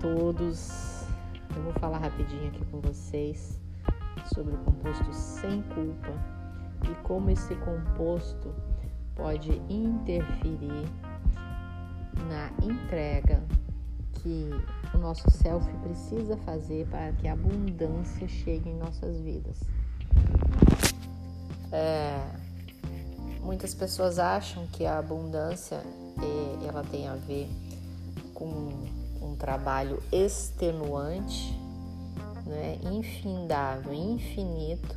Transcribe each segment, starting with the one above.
todos. Eu vou falar rapidinho aqui com vocês sobre o composto sem culpa e como esse composto pode interferir na entrega que o nosso self precisa fazer para que a abundância chegue em nossas vidas. É, muitas pessoas acham que a abundância é, ela tem a ver com um trabalho extenuante, né, infindável, infinito,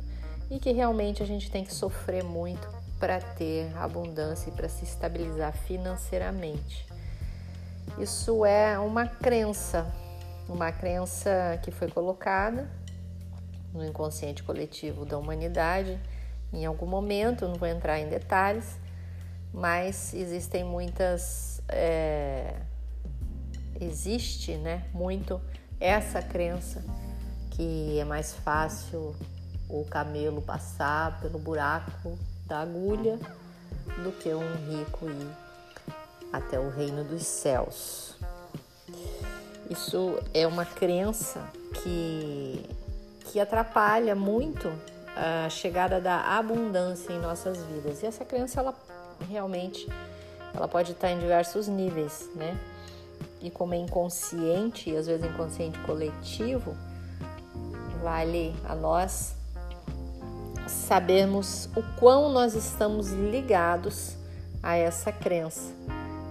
e que realmente a gente tem que sofrer muito para ter abundância e para se estabilizar financeiramente. Isso é uma crença, uma crença que foi colocada no inconsciente coletivo da humanidade em algum momento, não vou entrar em detalhes, mas existem muitas. É, existe né, muito essa crença que é mais fácil o camelo passar pelo buraco da agulha do que um rico ir até o reino dos céus. Isso é uma crença que, que atrapalha muito a chegada da abundância em nossas vidas. E essa crença, ela realmente, ela pode estar em diversos níveis, né? E como é inconsciente, e às vezes inconsciente coletivo, vale a nós sabermos o quão nós estamos ligados a essa crença,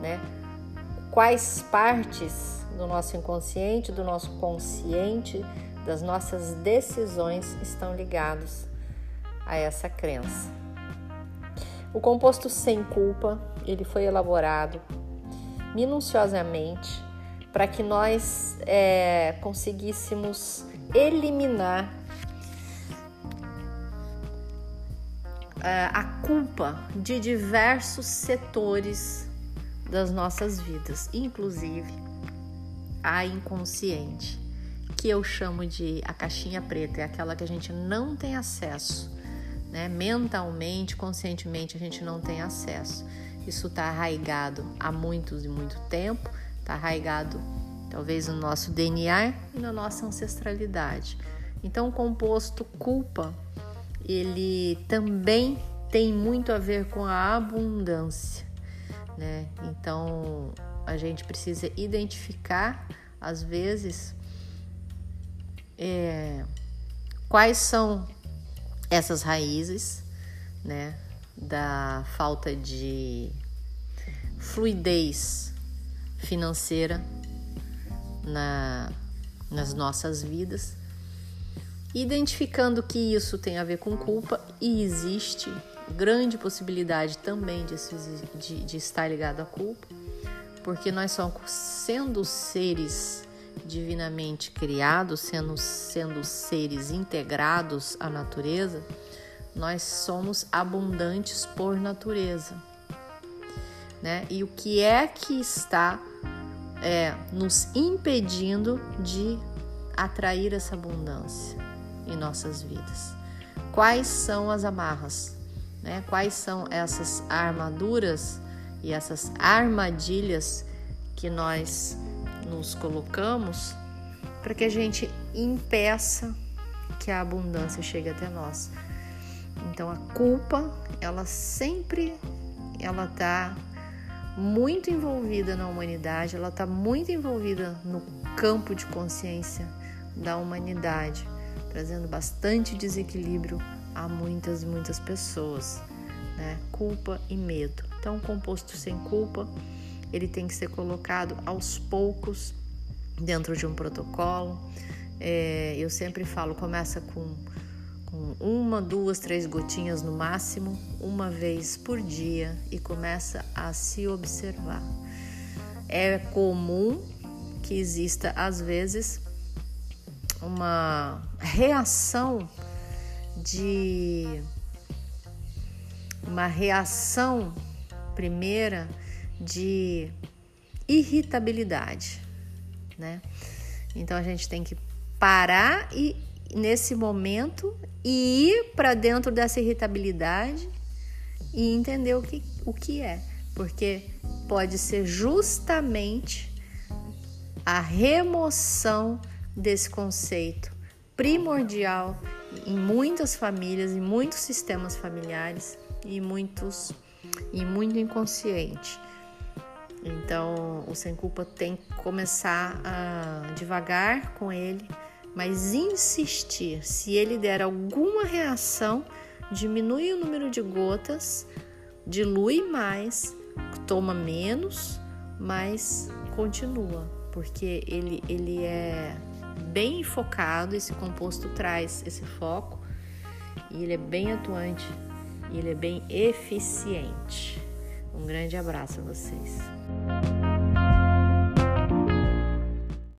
né? Quais partes do nosso inconsciente, do nosso consciente, das nossas decisões estão ligados a essa crença. O composto sem culpa, ele foi elaborado minuciosamente para que nós é, conseguíssemos eliminar é, a culpa de diversos setores das nossas vidas, inclusive a inconsciente, que eu chamo de a caixinha preta, é aquela que a gente não tem acesso né? mentalmente, conscientemente a gente não tem acesso. Isso está arraigado há muitos e muito tempo, está arraigado talvez no nosso DNA e na nossa ancestralidade. Então, o composto culpa ele também tem muito a ver com a abundância, né? Então, a gente precisa identificar, às vezes, é, quais são essas raízes, né, da falta de fluidez financeira na, nas nossas vidas, identificando que isso tem a ver com culpa e existe grande possibilidade também de, de, de estar ligado à culpa, porque nós somos sendo seres divinamente criados, sendo, sendo seres integrados à natureza, nós somos abundantes por natureza. Né? E o que é que está é, nos impedindo de atrair essa abundância em nossas vidas? Quais são as amarras? Né? Quais são essas armaduras e essas armadilhas que nós nos colocamos para que a gente impeça que a abundância chegue até nós. Então a culpa, ela sempre ela tá muito envolvida na humanidade, ela está muito envolvida no campo de consciência da humanidade, trazendo bastante desequilíbrio a muitas e muitas pessoas, né? Culpa e medo. Então, composto sem culpa ele tem que ser colocado aos poucos dentro de um protocolo. É, eu sempre falo, começa com, com uma, duas, três gotinhas no máximo, uma vez por dia e começa a se observar. É comum que exista às vezes uma reação de uma reação primeira de irritabilidade, né? Então a gente tem que parar e nesse momento e ir para dentro dessa irritabilidade e entender o que, o que é, porque pode ser justamente a remoção desse conceito primordial em muitas famílias, em muitos sistemas familiares e muitos e muito inconsciente. Então, o sem culpa tem que começar a devagar com ele, mas insistir. Se ele der alguma reação, diminui o número de gotas, dilui mais, toma menos, mas continua, porque ele, ele é bem focado, esse composto traz esse foco e ele é bem atuante e ele é bem eficiente. Um grande abraço a vocês.